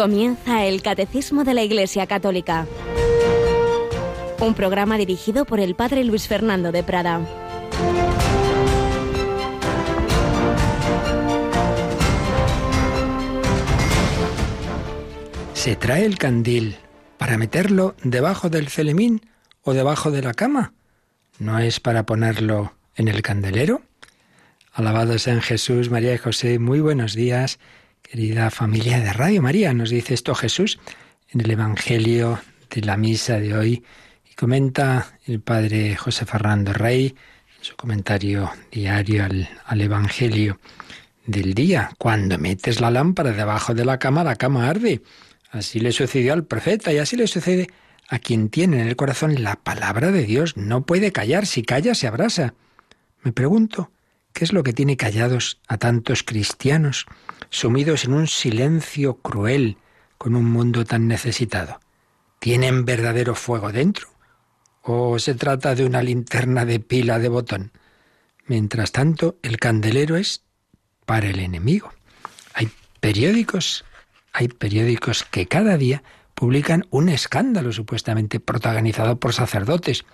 Comienza el Catecismo de la Iglesia Católica, un programa dirigido por el Padre Luis Fernando de Prada. ¿Se trae el candil para meterlo debajo del celemín o debajo de la cama? ¿No es para ponerlo en el candelero? Alabados sean Jesús, María y José, muy buenos días. Querida familia de Radio María, nos dice esto Jesús en el Evangelio de la misa de hoy y comenta el padre José Fernando Rey en su comentario diario al, al Evangelio del día. Cuando metes la lámpara debajo de la cama, la cama arde. Así le sucedió al profeta y así le sucede a quien tiene en el corazón la palabra de Dios. No puede callar, si calla se abrasa. Me pregunto, ¿qué es lo que tiene callados a tantos cristianos? Sumidos en un silencio cruel con un mundo tan necesitado. ¿Tienen verdadero fuego dentro? ¿O se trata de una linterna de pila de botón? Mientras tanto, el candelero es para el enemigo. Hay periódicos, hay periódicos que cada día publican un escándalo supuestamente protagonizado por sacerdotes.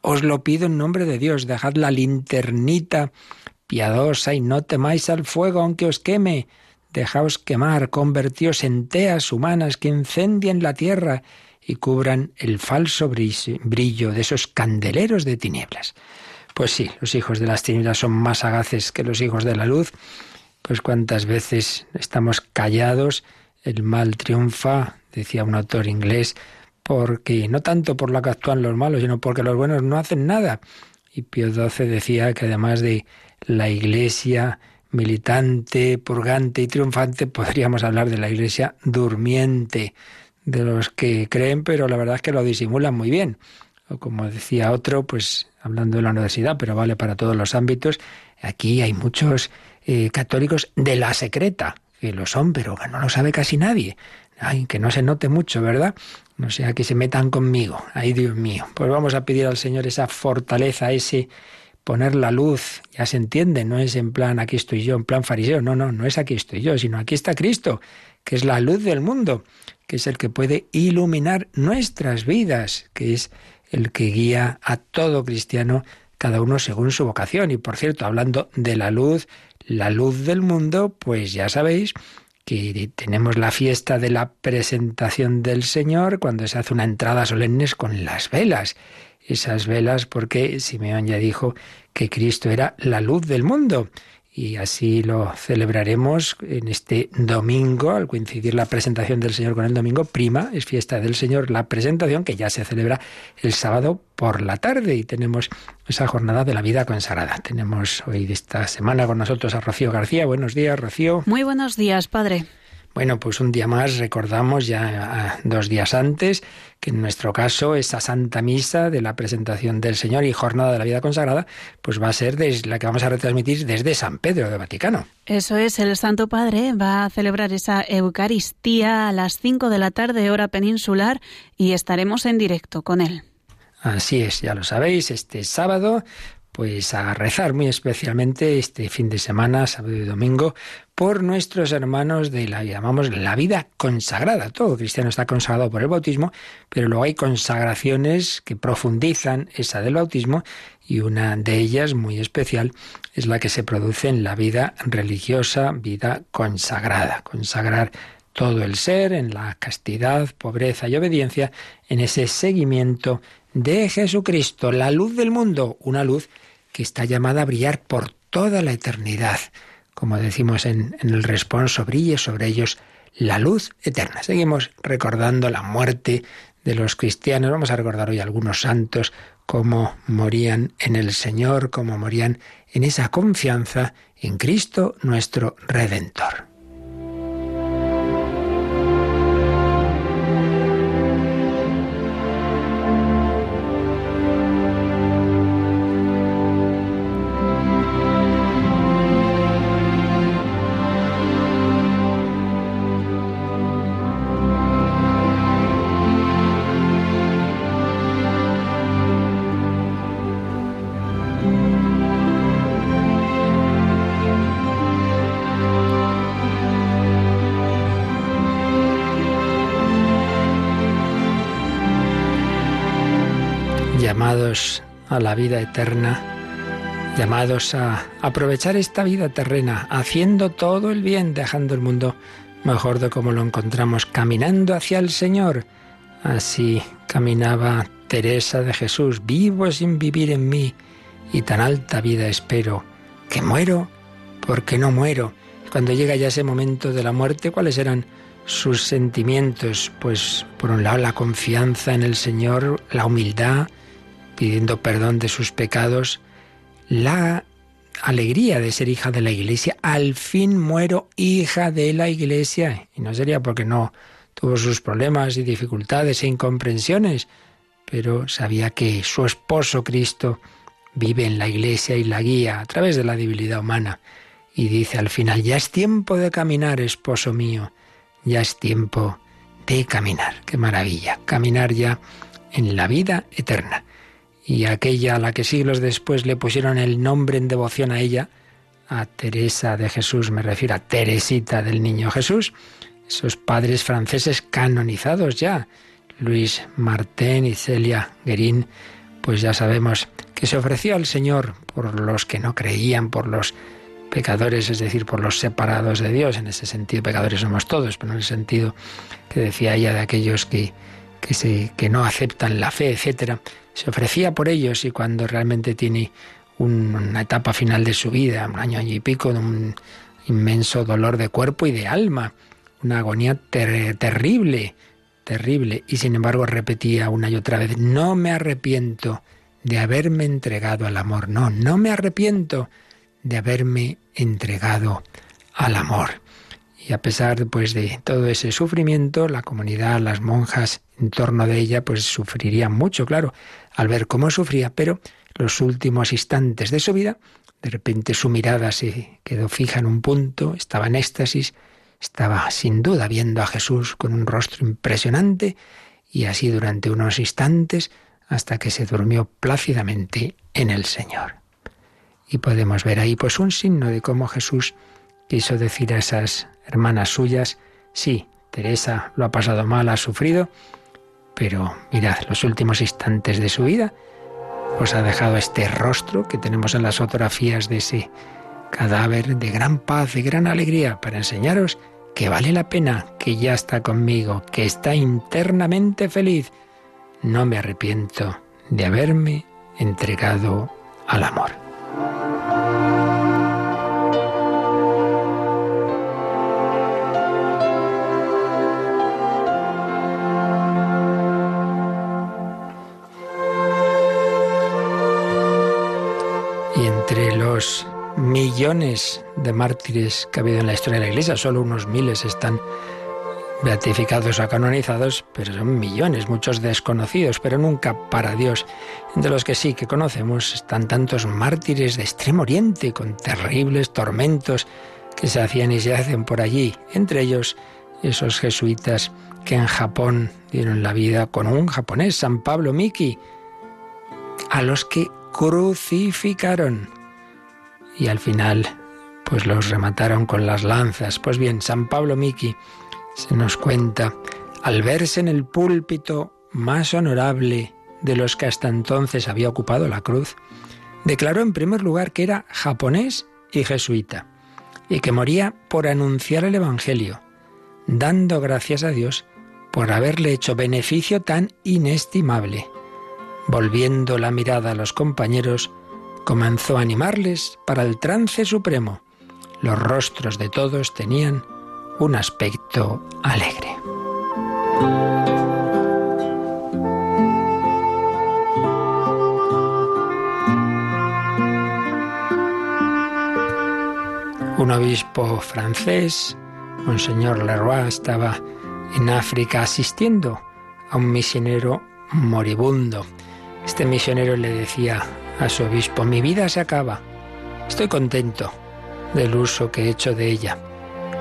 Os lo pido en nombre de Dios, dejad la linternita piadosa y no temáis al fuego aunque os queme. Dejaos quemar, convertíos en teas humanas que incendien la tierra y cubran el falso brillo de esos candeleros de tinieblas. Pues sí, los hijos de las tinieblas son más sagaces que los hijos de la luz. Pues cuántas veces estamos callados, el mal triunfa, decía un autor inglés, porque no tanto por lo que actúan los malos, sino porque los buenos no hacen nada. Y Pío XII decía que además de la Iglesia militante, purgante y triunfante, podríamos hablar de la Iglesia durmiente, de los que creen, pero la verdad es que lo disimulan muy bien. O como decía otro, pues hablando de la universidad, pero vale para todos los ámbitos, aquí hay muchos eh, católicos de la secreta, que lo son, pero no lo sabe casi nadie. Que no se note mucho, ¿verdad? No sea que se metan conmigo. Ay, Dios mío. Pues vamos a pedir al Señor esa fortaleza, ese poner la luz, ya se entiende, no es en plan aquí estoy yo, en plan fariseo, no, no, no es aquí estoy yo, sino aquí está Cristo, que es la luz del mundo, que es el que puede iluminar nuestras vidas, que es el que guía a todo cristiano, cada uno según su vocación. Y por cierto, hablando de la luz, la luz del mundo, pues ya sabéis que tenemos la fiesta de la presentación del Señor cuando se hace una entrada solemne con las velas esas velas porque Simeón ya dijo que Cristo era la luz del mundo. Y así lo celebraremos en este domingo, al coincidir la presentación del Señor con el domingo. Prima es fiesta del Señor, la presentación que ya se celebra el sábado por la tarde. Y tenemos esa jornada de la vida consagrada. Tenemos hoy de esta semana con nosotros a Rocío García. Buenos días, Rocío. Muy buenos días, Padre. Bueno, pues un día más recordamos ya dos días antes que en nuestro caso esa Santa Misa de la presentación del Señor y Jornada de la Vida Consagrada, pues va a ser la que vamos a retransmitir desde San Pedro de Vaticano. Eso es, el Santo Padre va a celebrar esa Eucaristía a las 5 de la tarde, hora peninsular, y estaremos en directo con él. Así es, ya lo sabéis, este sábado pues a rezar muy especialmente este fin de semana, sábado y domingo, por nuestros hermanos de la llamamos la vida consagrada. Todo cristiano está consagrado por el bautismo, pero luego hay consagraciones que profundizan esa del bautismo y una de ellas muy especial es la que se produce en la vida religiosa, vida consagrada, consagrar todo el ser en la castidad, pobreza y obediencia, en ese seguimiento de Jesucristo, la luz del mundo, una luz que está llamada a brillar por toda la eternidad. Como decimos en, el responso, brille sobre ellos la luz eterna. Seguimos recordando la muerte de los cristianos. Vamos a recordar hoy algunos santos, cómo morían en el Señor, cómo morían en esa confianza en Cristo nuestro Redentor. A la vida eterna, llamados a aprovechar esta vida terrena, haciendo todo el bien, dejando el mundo mejor de como lo encontramos, caminando hacia el Señor. Así caminaba Teresa de Jesús, vivo sin vivir en mí, y tan alta vida espero, que muero porque no muero. Cuando llega ya ese momento de la muerte, ¿cuáles eran sus sentimientos? Pues por un lado la confianza en el Señor, la humildad, pidiendo perdón de sus pecados, la alegría de ser hija de la Iglesia. Al fin muero hija de la Iglesia. Y no sería porque no tuvo sus problemas y dificultades e incomprensiones, pero sabía que su esposo Cristo vive en la Iglesia y la guía a través de la debilidad humana. Y dice al final, ya es tiempo de caminar, esposo mío, ya es tiempo de caminar. Qué maravilla, caminar ya en la vida eterna y aquella a la que siglos después le pusieron el nombre en devoción a ella, a Teresa de Jesús, me refiero a Teresita del Niño Jesús, esos padres franceses canonizados ya, Luis Martín y Celia Guerin, pues ya sabemos que se ofreció al Señor por los que no creían, por los pecadores, es decir, por los separados de Dios. En ese sentido, pecadores somos todos, pero en el sentido que decía ella de aquellos que, que, se, que no aceptan la fe, etcétera se ofrecía por ellos y cuando realmente tiene una etapa final de su vida, un año, y pico, un inmenso dolor de cuerpo y de alma, una agonía terrible, terrible, y sin embargo repetía una y otra vez, no me arrepiento de haberme entregado al amor, no, no me arrepiento de haberme entregado al amor. Y a pesar pues de todo ese sufrimiento, la comunidad, las monjas en torno de ella pues sufrirían mucho, claro, al ver cómo sufría, pero los últimos instantes de su vida, de repente su mirada se quedó fija en un punto, estaba en éxtasis, estaba sin duda viendo a Jesús con un rostro impresionante y así durante unos instantes hasta que se durmió plácidamente en el Señor. Y podemos ver ahí pues un signo de cómo Jesús quiso decir a esas hermanas suyas, sí, Teresa lo ha pasado mal, ha sufrido, pero mirad, los últimos instantes de su vida os ha dejado este rostro que tenemos en las fotografías de ese cadáver de gran paz, y gran alegría, para enseñaros que vale la pena, que ya está conmigo, que está internamente feliz. No me arrepiento de haberme entregado al amor. Millones de mártires que ha habido en la historia de la Iglesia, solo unos miles están beatificados o canonizados, pero son millones, muchos desconocidos, pero nunca para Dios. Entre los que sí que conocemos están tantos mártires de Extremo Oriente, con terribles tormentos que se hacían y se hacen por allí, entre ellos esos jesuitas que en Japón dieron la vida con un japonés, San Pablo Miki, a los que crucificaron y al final pues los remataron con las lanzas. Pues bien, San Pablo Miki se nos cuenta, al verse en el púlpito más honorable de los que hasta entonces había ocupado la cruz, declaró en primer lugar que era japonés y jesuita, y que moría por anunciar el Evangelio, dando gracias a Dios por haberle hecho beneficio tan inestimable. Volviendo la mirada a los compañeros, comenzó a animarles para el trance supremo. Los rostros de todos tenían un aspecto alegre. Un obispo francés, Monseñor Leroy, estaba en África asistiendo a un misionero moribundo. Este misionero le decía a su obispo, mi vida se acaba. Estoy contento del uso que he hecho de ella.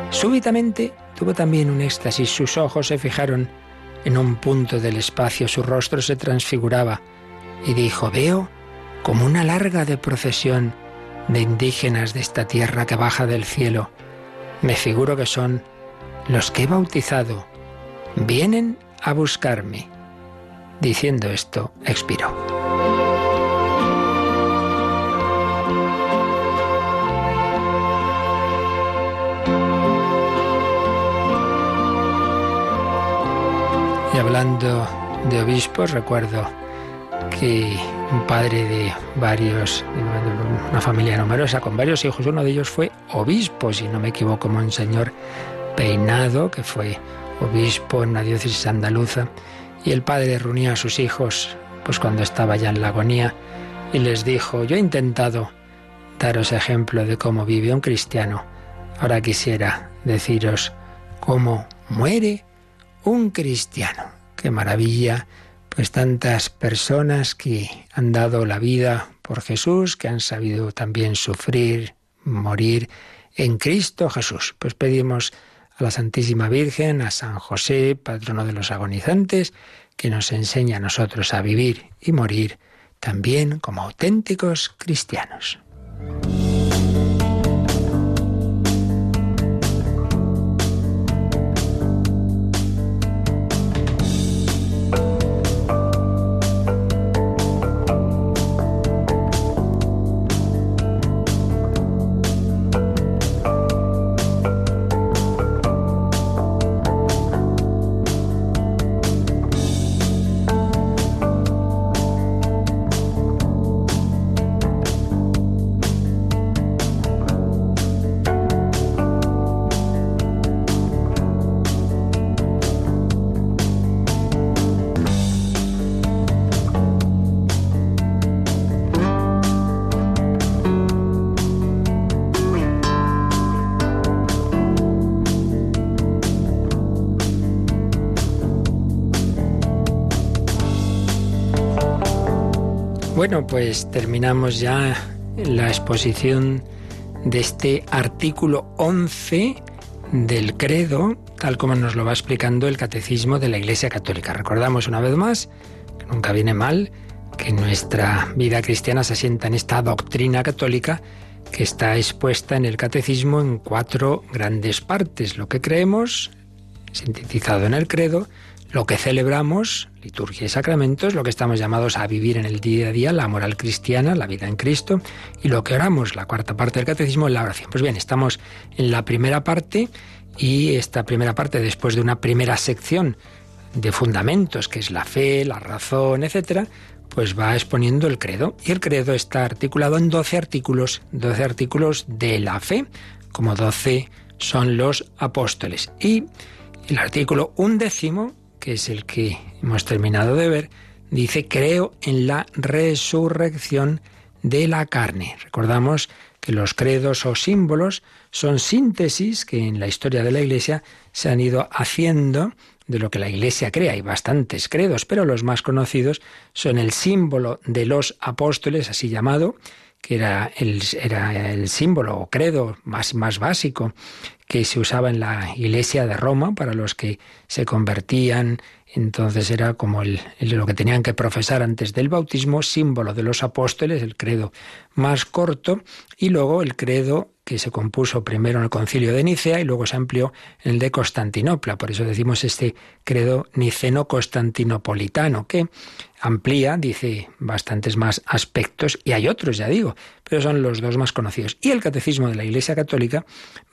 Súbitamente tuvo también un éxtasis, sus ojos se fijaron en un punto del espacio, su rostro se transfiguraba y dijo, veo como una larga de procesión de indígenas de esta tierra que baja del cielo. Me figuro que son los que he bautizado. Vienen a buscarme. Diciendo esto, expiró. Y hablando de obispos, recuerdo que un padre de varios, de una familia numerosa, con varios hijos, uno de ellos fue obispo, si no me equivoco, Monseñor Peinado, que fue obispo en la diócesis andaluza y el padre reunía a sus hijos, pues cuando estaba ya en la agonía, y les dijo, yo he intentado daros ejemplo de cómo vive un cristiano, ahora quisiera deciros cómo muere un cristiano. Qué maravilla, pues tantas personas que han dado la vida por Jesús, que han sabido también sufrir, morir en Cristo Jesús. Pues pedimos a la Santísima Virgen, a San José, patrono de los agonizantes, que nos enseña a nosotros a vivir y morir también como auténticos cristianos. Pues terminamos ya la exposición de este artículo 11 del credo, tal como nos lo va explicando el Catecismo de la Iglesia Católica. Recordamos una vez más, que nunca viene mal, que nuestra vida cristiana se asienta en esta doctrina católica que está expuesta en el Catecismo en cuatro grandes partes. Lo que creemos, sintetizado en el credo, lo que celebramos, liturgia y sacramentos, lo que estamos llamados a vivir en el día a día, la moral cristiana, la vida en Cristo, y lo que oramos, la cuarta parte del catecismo, la oración. Pues bien, estamos en la primera parte y esta primera parte, después de una primera sección de fundamentos, que es la fe, la razón, etcétera, pues va exponiendo el credo. Y el credo está articulado en 12 artículos, 12 artículos de la fe, como 12 son los apóstoles. Y el artículo undécimo que es el que hemos terminado de ver, dice, creo en la resurrección de la carne. Recordamos que los credos o símbolos son síntesis que en la historia de la Iglesia se han ido haciendo de lo que la Iglesia cree. Hay bastantes credos, pero los más conocidos son el símbolo de los apóstoles, así llamado, que era el, símbolo o credo más básico que se usaba en la iglesia de Roma para los que se convertían. Entonces era como el, lo que tenían que profesar antes del bautismo, símbolo de los apóstoles, el credo más corto, y luego el credo que se compuso primero en el concilio de Nicea y luego se amplió en el de Constantinopla. Por eso decimos este credo niceno-constantinopolitano, que amplía, dice bastantes más aspectos, y hay otros, ya digo, pero son los dos más conocidos. Y el catecismo de la Iglesia Católica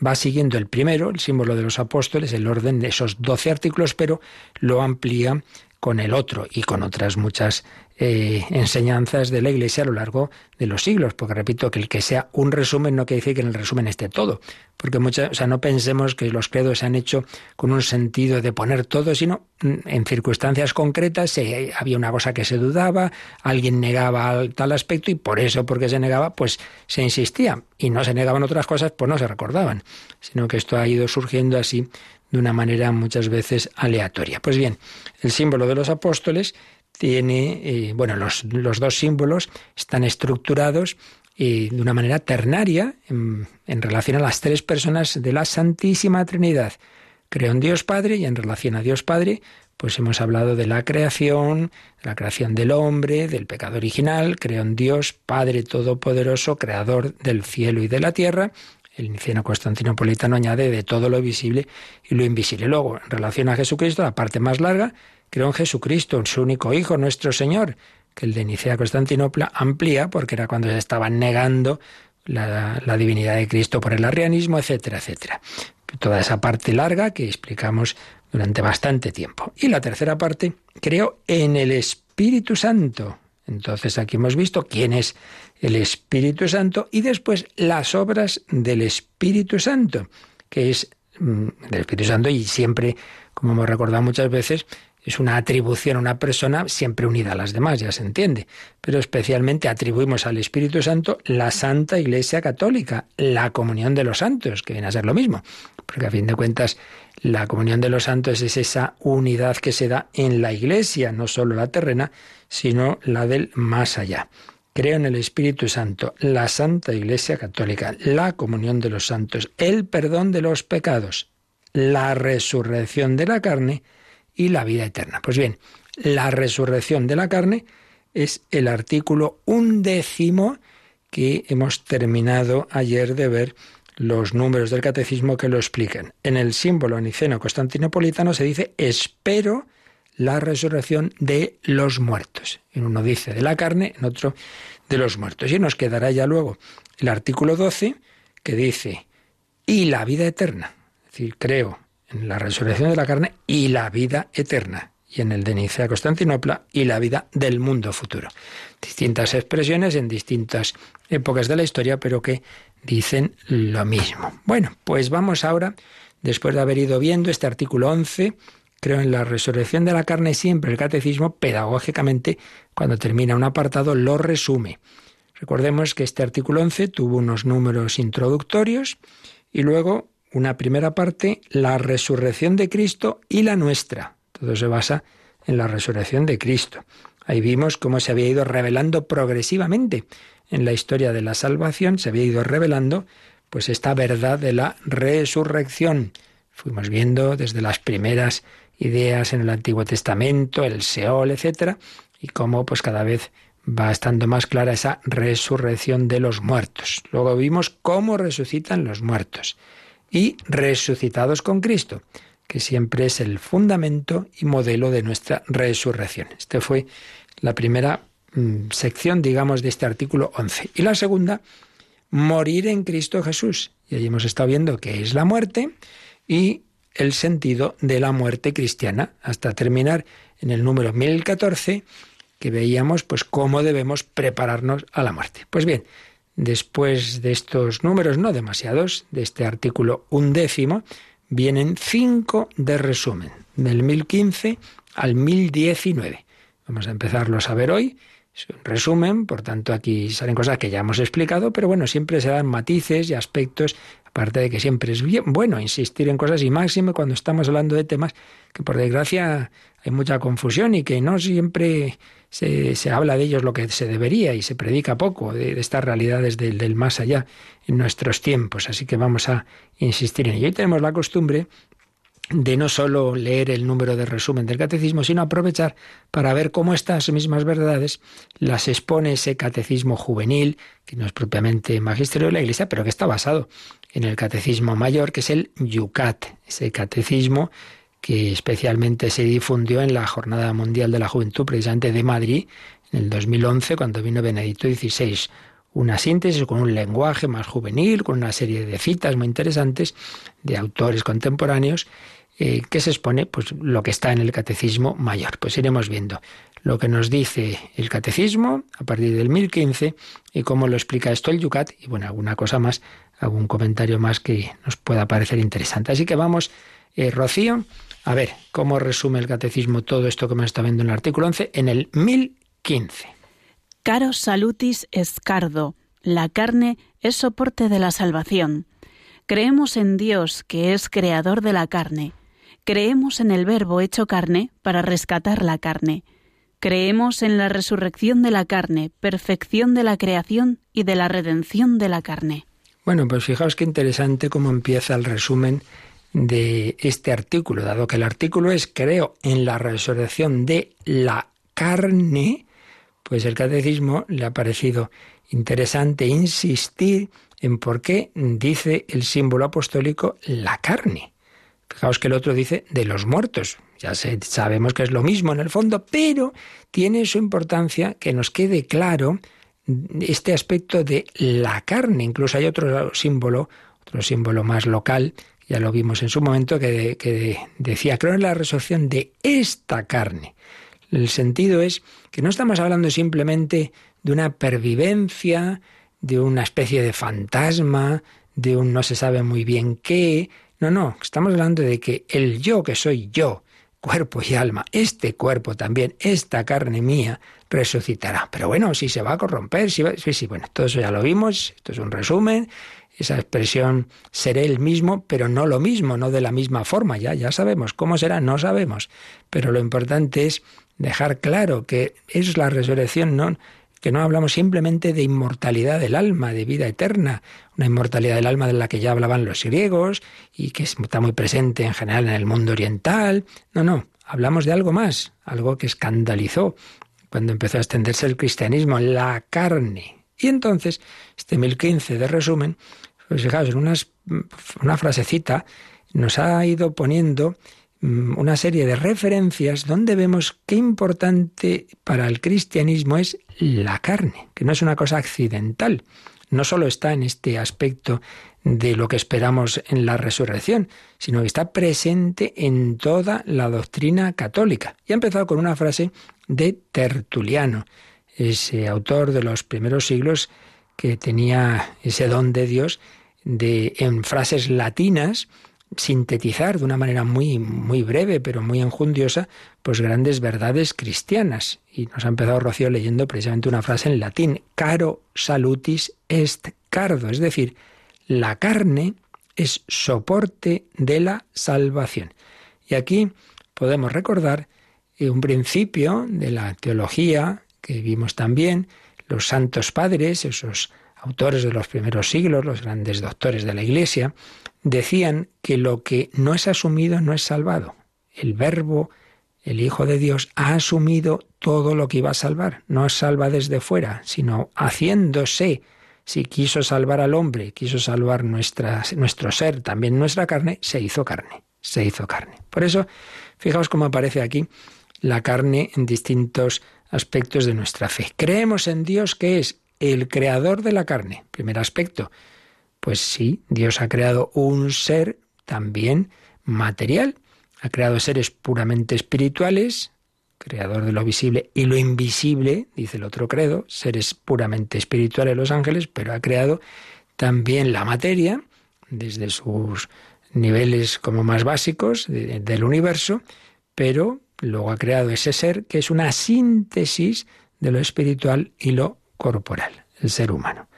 va siguiendo el primero, el símbolo de los apóstoles, el orden de esos doce artículos, pero lo amplía con el otro y con otras muchas eh, enseñanzas de la Iglesia a lo largo de los siglos, porque repito que el que sea un resumen no quiere decir que en el resumen esté todo, porque muchas, o sea, no pensemos que los credos se han hecho con un sentido de poner todo, sino mm, en circunstancias concretas se, había una cosa que se dudaba, alguien negaba tal aspecto y por eso, porque se negaba, pues se insistía y no se negaban otras cosas, pues no se recordaban, sino que esto ha ido surgiendo así de una manera muchas veces aleatoria. Pues bien, el símbolo de los apóstoles tiene, eh, bueno, los, dos símbolos están estructurados eh, de una manera ternaria en, en, relación a las tres personas de la Santísima Trinidad. Creo en Dios Padre y en relación a Dios Padre, pues hemos hablado de la creación, de la creación del hombre, del pecado original, creo en Dios Padre Todopoderoso, Creador del cielo y de la tierra. El niceno constantinopolitano añade de todo lo visible y lo invisible. Luego, en relación a Jesucristo, la parte más larga, Creo en Jesucristo, en su único Hijo, nuestro Señor, que el de Nicea Constantinopla amplía, porque era cuando se estaban negando la, divinidad de Cristo por el arrianismo, etcétera, etcétera. Toda esa parte larga que explicamos durante bastante tiempo. Y la tercera parte, creo en el Espíritu Santo. Entonces aquí hemos visto quién es el Espíritu Santo y después las obras del Espíritu Santo, que es mm, del Espíritu Santo y siempre, como hemos recordado muchas veces, es una atribución a una persona siempre unida a las demás, ya se entiende. Pero especialmente atribuimos al Espíritu Santo la Santa Iglesia Católica, la comunión de los santos, que viene a ser lo mismo. Porque a fin de cuentas, la comunión de los santos es esa unidad que se da en la Iglesia, no solo la terrena, sino la del más allá. Creo en el Espíritu Santo, la Santa Iglesia Católica, la comunión de los santos, el perdón de los pecados, la resurrección de la carne y la vida eterna. Pues bien, la resurrección de la carne es el artículo undécimo que hemos terminado ayer de ver los números del catecismo que lo explican. En el símbolo niceno constantinopolitano se dice espero la resurrección de los muertos. En uno dice de la carne, en otro de los muertos. Y nos quedará ya luego el artículo 12 que dice y la vida eterna. Es decir, creo en la resurrección de la carne y la vida eterna. Y en el de Nicea Constantinopla y la vida del mundo futuro. Distintas expresiones en distintas épocas de la historia, pero que dicen lo mismo. Bueno, pues vamos ahora, después de haber ido viendo este artículo 11, creo en la resurrección de la carne, siempre el catecismo, pedagógicamente, cuando termina un apartado, lo resume. Recordemos que este artículo 11 tuvo unos números introductorios y luego una primera parte, la resurrección de Cristo y la nuestra. Todo se basa en la resurrección de Cristo. Ahí vimos cómo se había ido revelando progresivamente en la historia de la salvación, se había ido revelando pues esta verdad de la resurrección. Fuimos viendo desde las primeras ideas en el Antiguo Testamento, el Seol, etcétera, y cómo pues cada vez va estando más clara esa resurrección de los muertos. Luego vimos cómo resucitan los muertos y resucitados con Cristo, que siempre es el fundamento y modelo de nuestra resurrección. Esta fue la primera mm, sección, digamos, de este artículo 11. Y la segunda, morir en Cristo Jesús. Y ahí hemos estado viendo qué es la muerte y el sentido de la muerte cristiana, hasta terminar en el número 1014, que veíamos pues cómo debemos prepararnos a la muerte. Pues bien, Después de estos números, no demasiados, de este artículo undécimo, vienen cinco de resumen, del 1015 al 1019. Vamos a empezarlos a ver hoy. Es un resumen, por tanto aquí salen cosas que ya hemos explicado, pero bueno, siempre se dan matices y aspectos, aparte de que siempre es bien bueno insistir en cosas y máximo cuando estamos hablando de temas que por desgracia hay mucha confusión y que no siempre se, habla de ellos lo que se debería y se predica poco de, estas realidades del, más allá en nuestros tiempos. Así que vamos a insistir en ello. Y tenemos la costumbre de no solo leer el número de resumen del catecismo, sino aprovechar para ver cómo estas mismas verdades las expone ese catecismo juvenil, que no es propiamente magisterio de la Iglesia, pero que está basado en el catecismo mayor, que es el Yucat, ese catecismo que especialmente se difundió en la Jornada Mundial de la Juventud, precisamente de Madrid, en el 2011, cuando vino Benedicto XVI. Una síntesis con un lenguaje más juvenil, con una serie de citas muy interesantes de autores contemporáneos, eh, que se expone pues, lo que está en el Catecismo Mayor. Pues iremos viendo lo que nos dice el Catecismo a partir del 1015 y cómo lo explica esto el Yucat y, bueno, alguna cosa más, algún comentario más que nos pueda parecer interesante. Así que vamos, eh, Rocío, a ver, ¿cómo resume el catecismo todo esto que hemos estado viendo en el artículo 11? En el 1015. Caro salutis escardo, la carne es soporte de la salvación. Creemos en Dios, que es creador de la carne. Creemos en el Verbo hecho carne para rescatar la carne. Creemos en la resurrección de la carne, perfección de la creación y de la redención de la carne. Bueno, pues fijaos qué interesante cómo empieza el resumen de este artículo, dado que el artículo es creo en la resurrección de la carne, pues el catecismo le ha parecido interesante insistir en por qué dice el símbolo apostólico la carne. Fijaos que el otro dice de los muertos. Ya sabemos que es lo mismo en el fondo, pero tiene su importancia que nos quede claro este aspecto de la carne. Incluso hay otro símbolo, otro símbolo más local, ya lo vimos en su momento, que, decía, creo en la resurrección de esta carne. El sentido es que no estamos hablando simplemente de una pervivencia, de una especie de fantasma, de un no se sabe muy bien qué. No, no, estamos hablando de que el yo que soy yo, cuerpo y alma, este cuerpo también, esta carne mía, resucitará. Pero bueno, si se va a corromper, si sí, sí, bueno, todo eso ya lo vimos, esto es un resumen, esa expresión seré el mismo, pero no lo mismo, no de la misma forma, ya, ya sabemos. ¿Cómo será? No sabemos. Pero lo importante es dejar claro que es la resurrección, no, que no hablamos simplemente de inmortalidad del alma, de vida eterna, una inmortalidad del alma de la que ya hablaban los griegos y que está muy presente en general en el mundo oriental. No, no, hablamos de algo más, algo que escandalizó cuando empezó a extenderse el cristianismo, la carne. Y entonces, este 1015 de resumen, pues fijaos, en una frasecita nos ha ido poniendo Mm, una serie de referencias donde vemos qué importante para el cristianismo es la carne, que no es una cosa accidental. No solo está en este aspecto de lo que esperamos en la resurrección, sino que está presente en toda la doctrina católica. Y ha empezado con una frase de Tertuliano, ese autor de los primeros siglos que tenía ese don de Dios de en frases latinas sintetizar de una manera muy, muy breve, pero muy enjundiosa, pues grandes verdades cristianas. Y nos ha empezado Rocío leyendo precisamente una frase en latín, caro salutis est cardo, es decir, la carne es soporte de la salvación. Y aquí podemos recordar eh, un principio de la teología que vimos también, los santos padres, esos autores de los primeros siglos, los grandes doctores de la Iglesia, decían que lo que no es asumido no es salvado. El verbo, el Hijo de Dios, ha asumido todo lo que iba a salvar. No salva desde fuera, sino haciéndose. Si quiso salvar al hombre, quiso salvar nuestro ser, también nuestra carne, se hizo carne. Se hizo carne. Por eso, fijaos cómo aparece aquí la carne en distintos aspectos de nuestra fe. Creemos en Dios que es el creador de la carne. Primer aspecto. Pues sí, Dios ha creado un ser también material. Ha creado seres puramente espirituales, creador de lo visible y lo invisible, dice el otro credo, seres puramente espirituales los ángeles, pero ha creado también la materia, desde sus niveles como más básicos del universo, pero luego ha creado ese ser que es una síntesis de lo espiritual y lo corporal, el ser humano,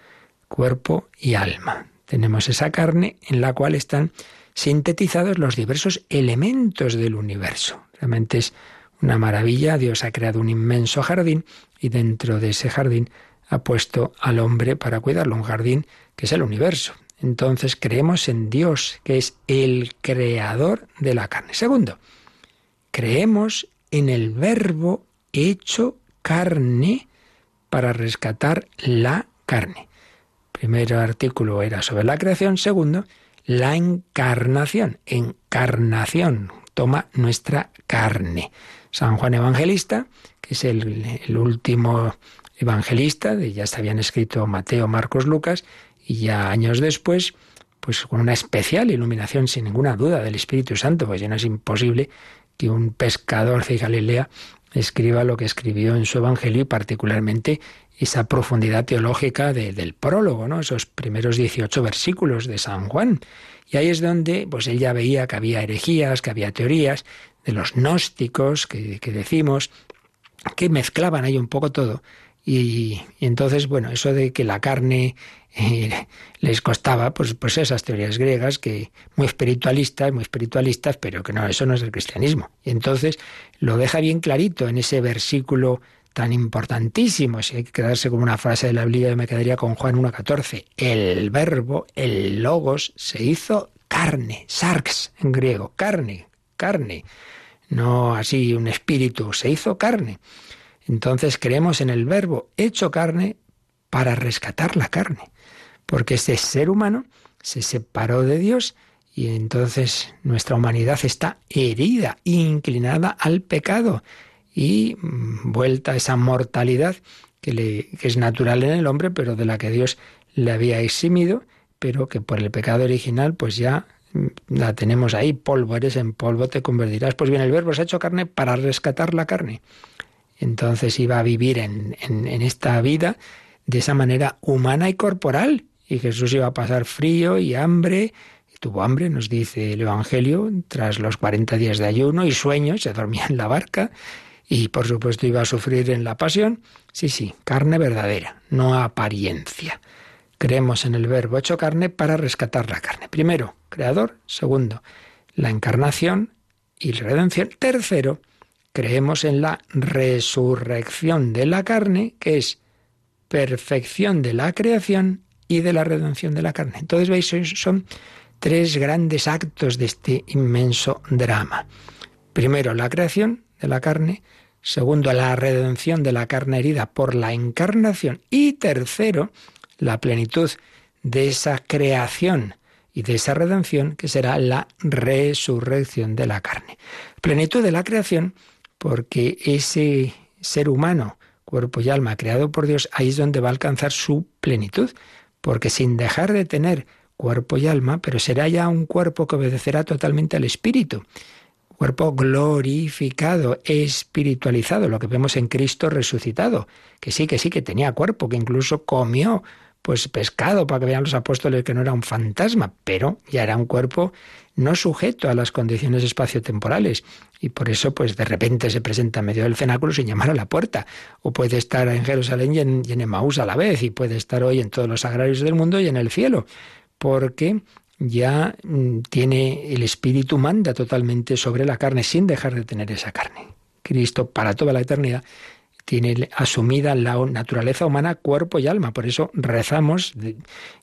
cuerpo y alma. Tenemos esa carne en la cual están sintetizados los diversos elementos del universo. Realmente es una maravilla. Dios ha creado un inmenso jardín y dentro de ese jardín ha puesto al hombre para cuidarlo, un jardín que es el universo. Entonces creemos en Dios, que es el creador de la carne. Segundo, creemos en el verbo hecho carne para rescatar la carne. Primero artículo era sobre la creación, segundo, la encarnación. Encarnación, toma nuestra carne. San Juan Evangelista, que es el, último evangelista, de, ya se habían escrito Mateo, Marcos, Lucas, y ya años después, pues con una especial iluminación, sin ninguna duda, del Espíritu Santo, pues ya no es imposible que un pescador de Galilea escriba lo que escribió en su Evangelio y particularmente esa profundidad teológica del prólogo, ¿no? esos primeros 18 versículos de San Juan. Y ahí es donde pues él ya veía que había herejías, que había teorías de los gnósticos que, decimos, que mezclaban ahí un poco todo. Y, entonces, bueno, eso de que la carne eh, les costaba, pues, pues esas teorías griegas que muy espiritualistas, muy espiritualistas, pero que no, eso no es el cristianismo. Y entonces lo deja bien clarito en ese versículo tan importantísimo, si hay que quedarse con una frase de la Biblia, me quedaría con Juan 1.14. El verbo, el logos, se hizo carne, sarx en griego, carne, carne, no así un espíritu, se hizo carne. Entonces creemos en el verbo hecho carne para rescatar la carne, porque este ser humano se separó de Dios y entonces nuestra humanidad está herida, inclinada al pecado y mm, vuelta a esa mortalidad que, que es natural en el hombre, pero de la que Dios le había eximido, pero que por el pecado original pues ya la tenemos ahí, polvo eres, en polvo te convertirás. Pues bien, el verbo se ha hecho carne para rescatar la carne. Entonces iba a vivir en, esta vida de esa manera humana y corporal. Y Jesús iba a pasar frío y hambre tuvo hambre, nos dice el Evangelio, tras los 40 días de ayuno y sueño, se dormía en la barca y por supuesto iba a sufrir en la pasión. Sí, sí, carne verdadera, no apariencia. Creemos en el verbo hecho carne para rescatar la carne. Primero, creador. Segundo, la encarnación y la redención. Tercero, creemos en la resurrección de la carne, que es perfección de la creación y de la redención de la carne. Entonces, veis, son tres grandes actos de este inmenso drama. Primero, la creación de la carne. Segundo, la redención de la carne herida por la encarnación. Y tercero, la plenitud de esa creación y de esa redención que será la resurrección de la carne. Plenitud de la creación porque ese ser humano, cuerpo y alma creado por Dios, ahí es donde va a alcanzar su plenitud, porque sin dejar de tener cuerpo y alma, pero será ya un cuerpo que obedecerá totalmente al Espíritu. Cuerpo glorificado, espiritualizado, lo que vemos en Cristo resucitado, que sí, que sí, que tenía cuerpo, que incluso comió pues pescado para que vean los apóstoles que no era un fantasma, pero ya era un cuerpo no sujeto a las condiciones espaciotemporales y por eso pues de repente se presenta en medio del cenáculo sin llamar a la puerta o puede estar en Jerusalén y en, y en a la vez y puede estar hoy en todos los agrarios del mundo y en el cielo porque ya mm, tiene el espíritu manda totalmente sobre la carne sin dejar de tener esa carne. Cristo para toda la eternidad tiene asumida la naturaleza humana, cuerpo y alma. Por eso rezamos, y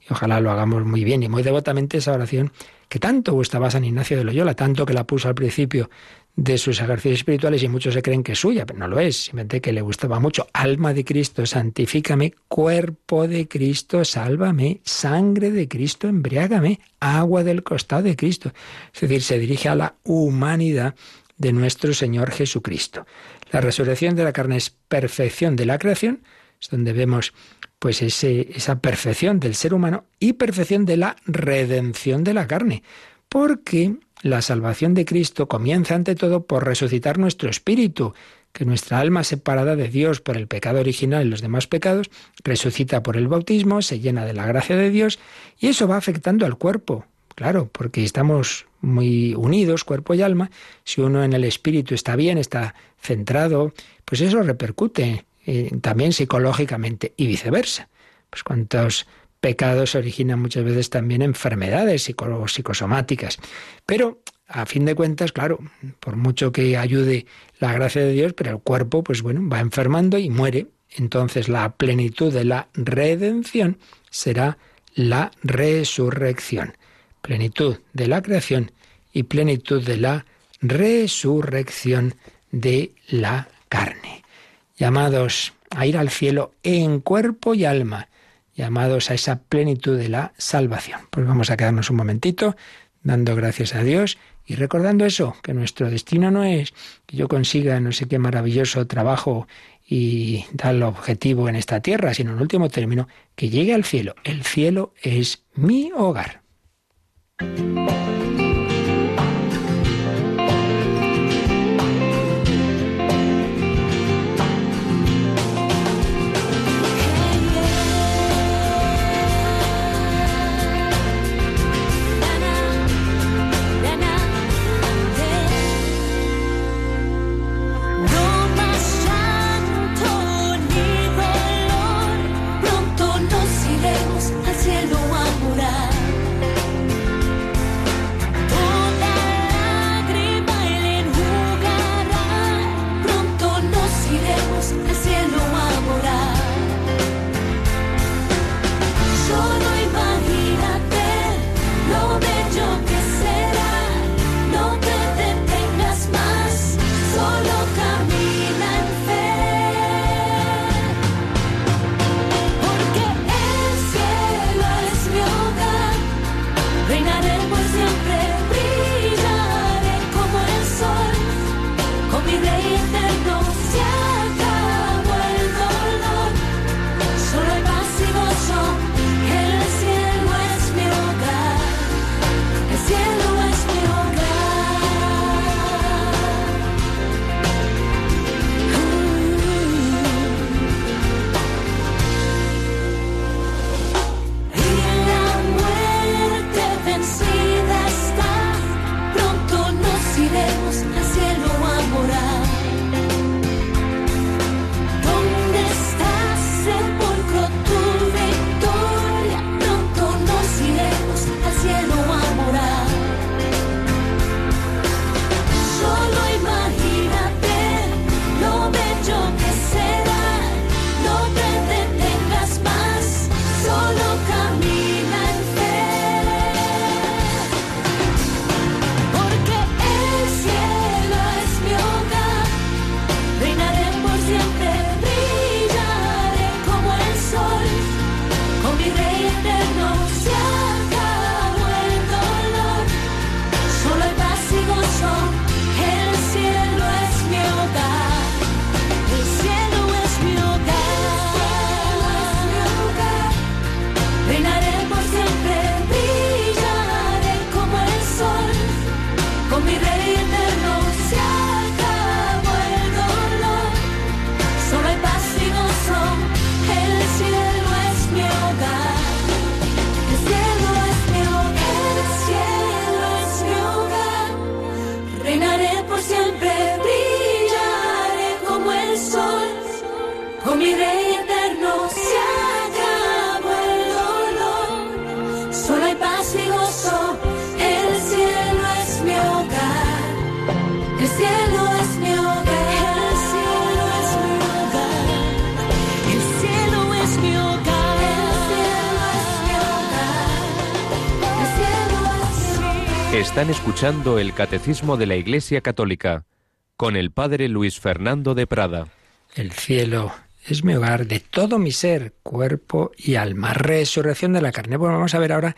ojalá lo hagamos muy bien y muy devotamente, esa oración que tanto gustaba San Ignacio de Loyola, tanto que la puso al principio de sus ejercicios espirituales y muchos se creen que es suya, pero no lo es, simplemente que le gustaba mucho. Alma de Cristo, santifícame, cuerpo de Cristo, sálvame, sangre de Cristo, embriágame, agua del costado de Cristo. Es decir, se dirige a la humanidad de nuestro Señor Jesucristo. La resurrección de la carne es perfección de la creación, es donde vemos pues ese, esa perfección del ser humano y perfección de la redención de la carne, porque la salvación de Cristo comienza ante todo por resucitar nuestro espíritu, que nuestra alma separada de Dios por el pecado original y los demás pecados, resucita por el bautismo, se llena de la gracia de Dios y eso va afectando al cuerpo. Claro, porque estamos muy unidos, cuerpo y alma. Si uno en el espíritu está bien, está centrado, pues eso repercute eh, también psicológicamente y viceversa. Pues cuántos pecados originan muchas veces también enfermedades psicosomáticas. Pero a fin de cuentas, claro, por mucho que ayude la gracia de Dios, pero el cuerpo, pues bueno, va enfermando y muere. Entonces la plenitud de la redención será la resurrección. Plenitud de la creación y plenitud de la resurrección de la carne. Llamados a ir al cielo en cuerpo y alma llamados a esa plenitud de la salvación. Pues vamos a quedarnos un momentito dando gracias a Dios y recordando eso, que nuestro destino no es que yo consiga no sé qué maravilloso trabajo y tal objetivo en esta tierra, sino en último término, que llegue al cielo. El cielo es mi hogar. Thank you. El Catecismo de la Iglesia Católica con el Padre Luis Fernando de Prada. El cielo es mi hogar de todo mi ser, cuerpo y alma. Resurrección de la carne. Bueno, vamos a ver ahora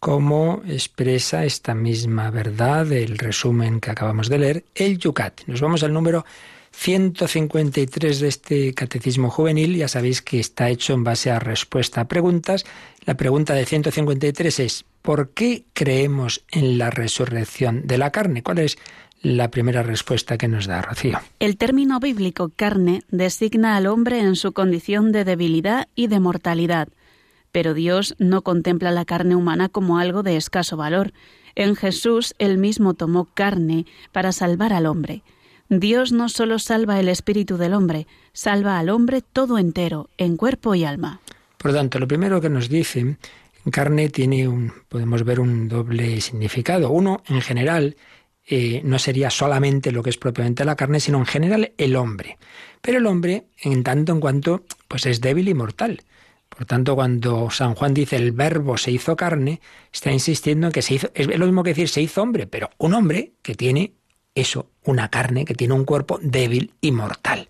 cómo expresa esta misma verdad el resumen que acabamos de leer, el Yucat. Nos vamos al número 153 de este Catecismo Juvenil. Ya sabéis que está hecho en base a respuesta a preguntas. La pregunta de 153 es, ¿por qué creemos en la resurrección de la carne? ¿Cuál es la primera respuesta que nos da Rocío? El término bíblico carne designa al hombre en su condición de debilidad y de mortalidad. Pero Dios no contempla la carne humana como algo de escaso valor. En Jesús él mismo tomó carne para salvar al hombre. Dios no solo salva el espíritu del hombre, salva al hombre todo entero, en cuerpo y alma. Por tanto, lo primero que nos dice, carne tiene un, podemos ver un doble significado. Uno, en general, eh, no sería solamente lo que es propiamente la carne, sino en general el hombre. Pero el hombre, en tanto en cuanto, pues es débil y mortal. Por tanto, cuando San Juan dice el verbo se hizo carne, está insistiendo en que se hizo, es lo mismo que decir se hizo hombre, pero un hombre que tiene eso, una carne, que tiene un cuerpo débil y mortal.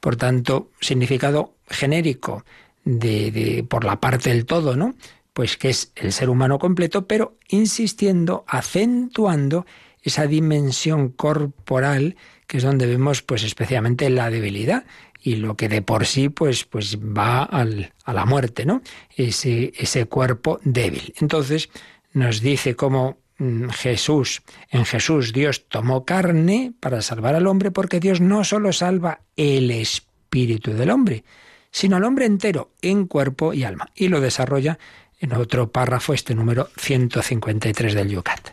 Por tanto, significado genérico de, de por la parte del todo, ¿no? Pues que es el ser humano completo, pero insistiendo, acentuando esa dimensión corporal que es donde vemos pues especialmente la debilidad y lo que de por sí pues pues va al, a la muerte, ¿no? Ese ese cuerpo débil. Entonces nos dice cómo mm, Jesús, en Jesús Dios tomó carne para salvar al hombre porque Dios no solo salva el espíritu del hombre, sino al hombre entero en cuerpo y alma y lo desarrolla en otro párrafo este número 153 del Yucat.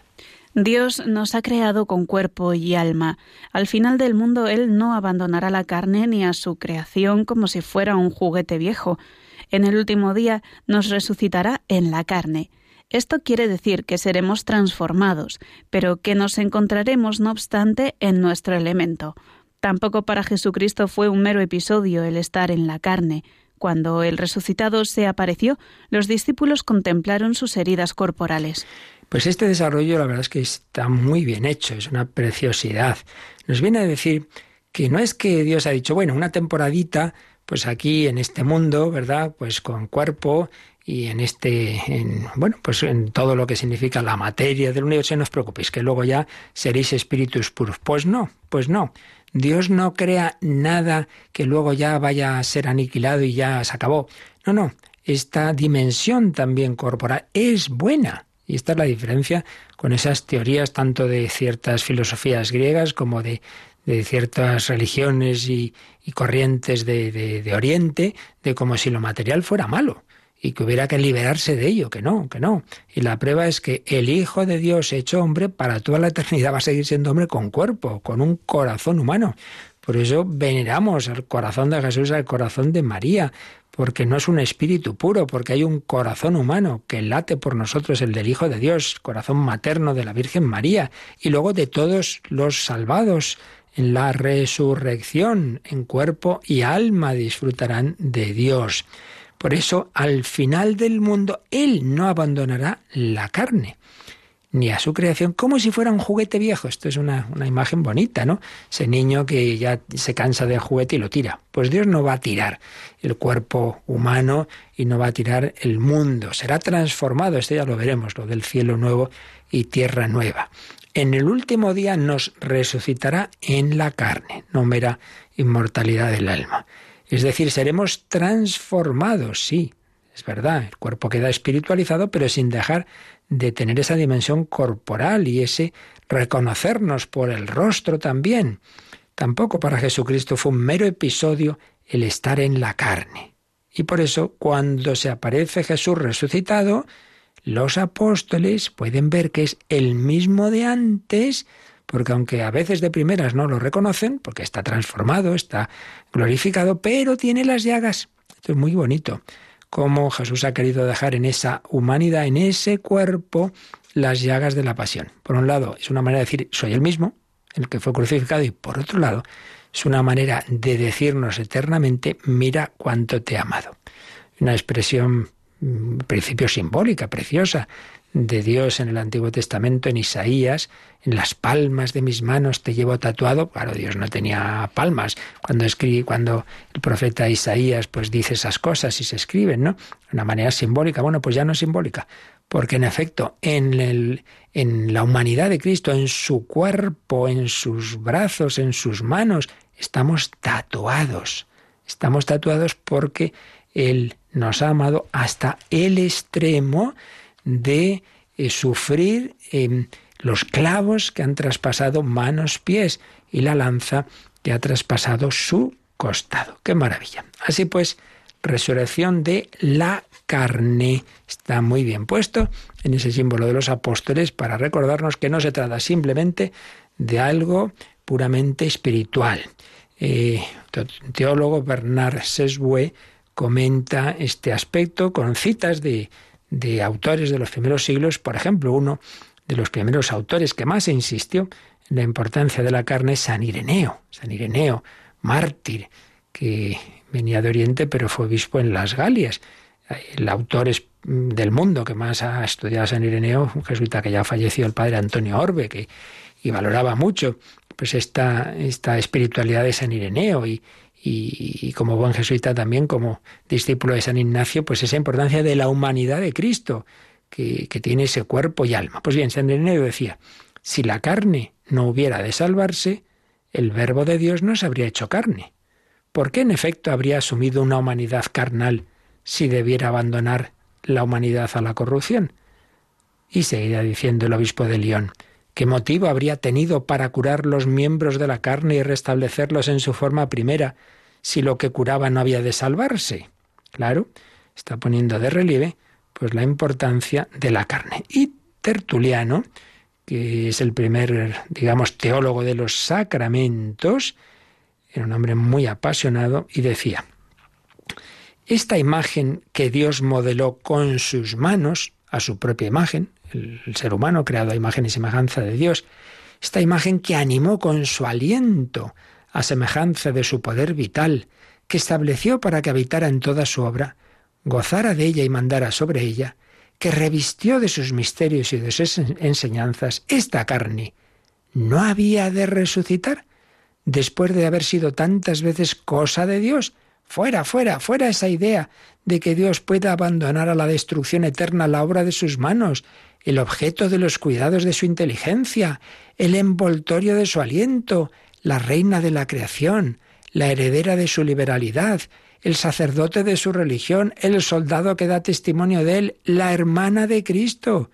Dios nos ha creado con cuerpo y alma. Al final del mundo Él no abandonará la carne ni a su creación como si fuera un juguete viejo. En el último día nos resucitará en la carne. Esto quiere decir que seremos transformados, pero que nos encontraremos, no obstante, en nuestro elemento. Tampoco para Jesucristo fue un mero episodio el estar en la carne. Cuando el resucitado se apareció, los discípulos contemplaron sus heridas corporales. Pues este desarrollo la verdad es que está muy bien hecho, es una preciosidad. Nos viene a decir que no es que Dios ha dicho, bueno, una temporadita, pues aquí en este mundo, ¿verdad? Pues con cuerpo y en este, en, bueno, pues en todo lo que significa la materia del universo, no os preocupéis, que luego ya seréis espíritus puros. Pues no, pues no. Dios no crea nada que luego ya vaya a ser aniquilado y ya se acabó. No, no. Esta dimensión también corporal es buena. Y esta es la diferencia con esas teorías tanto de ciertas filosofías griegas como de, ciertas religiones y, corrientes de, de Oriente, de como si lo material fuera malo y que hubiera que liberarse de ello, que no, que no. Y la prueba es que el Hijo de Dios hecho hombre para toda la eternidad va a seguir siendo hombre con cuerpo, con un corazón humano. Por eso veneramos el corazón de Jesús al corazón de María, porque no es un espíritu puro, porque hay un corazón humano que late por nosotros, el del Hijo de Dios, corazón materno de la Virgen María, y luego de todos los salvados en la resurrección, en cuerpo y alma disfrutarán de Dios. Por eso, al final del mundo, Él no abandonará la carne ni a su creación, como si fuera un juguete viejo. Esto es una, una, imagen bonita, ¿no? Ese niño que ya se cansa del juguete y lo tira. Pues Dios no va a tirar el cuerpo humano y no va a tirar el mundo. Será transformado, esto ya lo veremos, lo del cielo nuevo y tierra nueva. En el último día nos resucitará en la carne, no mera inmortalidad del alma. Es decir, seremos transformados, sí, es verdad, el cuerpo queda espiritualizado, pero sin dejar de tener esa dimensión corporal y ese reconocernos por el rostro también. Tampoco para Jesucristo fue un mero episodio el estar en la carne. Y por eso, cuando se aparece Jesús resucitado, los apóstoles pueden ver que es el mismo de antes, porque aunque a veces de primeras no lo reconocen, porque está transformado, está glorificado, pero tiene las llagas. Esto es muy bonito, cómo Jesús ha querido dejar en esa humanidad, en ese cuerpo, las llagas de la pasión. Por un lado, es una manera de decir, soy el mismo, el que fue crucificado, y por otro lado, es una manera de decirnos eternamente, mira cuánto te he amado. Una expresión, en mm, principio simbólica, preciosa, de Dios en el Antiguo Testamento, en Isaías, en las palmas de mis manos te llevo tatuado. Claro, Dios no tenía palmas. Cuando escribe, cuando el profeta Isaías pues dice esas cosas y se escriben, ¿no? De una manera simbólica. Bueno, pues ya no simbólica. Porque en efecto, en, el, en la humanidad de Cristo, en su cuerpo, en sus brazos, en sus manos, estamos tatuados. Estamos tatuados porque Él nos ha amado hasta el extremo de eh, sufrir em, los clavos que han traspasado manos, pies y la lanza que ha traspasado su costado. ¡Qué maravilla! Así pues, resurrección de la carne. Está muy bien puesto en ese símbolo de los apóstoles para recordarnos que no se trata simplemente de algo puramente espiritual. Eh, teólogo Bernard Sesbue comenta este aspecto con citas de de autores de los primeros siglos, por ejemplo, uno de los primeros autores que más insistió en la importancia de la carne es San Ireneo, San Ireneo, mártir, que venía de Oriente pero fue obispo en las Galias. El autor del mundo que más ha estudiado San Ireneo, un jesuita que ya falleció, el padre Antonio Orbe, que y valoraba mucho pues esta, esta espiritualidad de San Ireneo y, y, como buen jesuita también, como discípulo de San Ignacio, pues esa importancia de la humanidad de Cristo, que, que tiene ese cuerpo y alma. Pues bien, San Ireneo decía, si la carne no hubiera de salvarse, el verbo de Dios no se habría hecho carne. ¿Por qué en efecto habría asumido una humanidad carnal si debiera abandonar la humanidad a la corrupción? Y seguía diciendo el obispo de León, ¿Qué motivo habría tenido para curar los miembros de la carne y restablecerlos en su forma primera si lo que curaba no había de salvarse? Claro, está poniendo de relieve pues la importancia de la carne. Y Tertuliano, que es el primer, digamos, teólogo de los sacramentos, era un hombre muy apasionado y decía, esta imagen que Dios modeló con sus manos, a su propia imagen, el, ser humano creado a imagen y semejanza de Dios, esta imagen que animó con su aliento a semejanza de su poder vital, que estableció para que habitara en toda su obra, gozara de ella y mandara sobre ella, que revistió de sus misterios y de sus enseñanzas esta carne, ¿no había de resucitar después de haber sido tantas veces cosa de Dios? Fuera, fuera, fuera esa idea de que Dios pueda abandonar a la destrucción eterna la obra de sus manos el objeto de los cuidados de su inteligencia, el envoltorio de su aliento, la reina de la creación, la heredera de su liberalidad, el sacerdote de su religión, el soldado que da testimonio de él, la hermana de Cristo.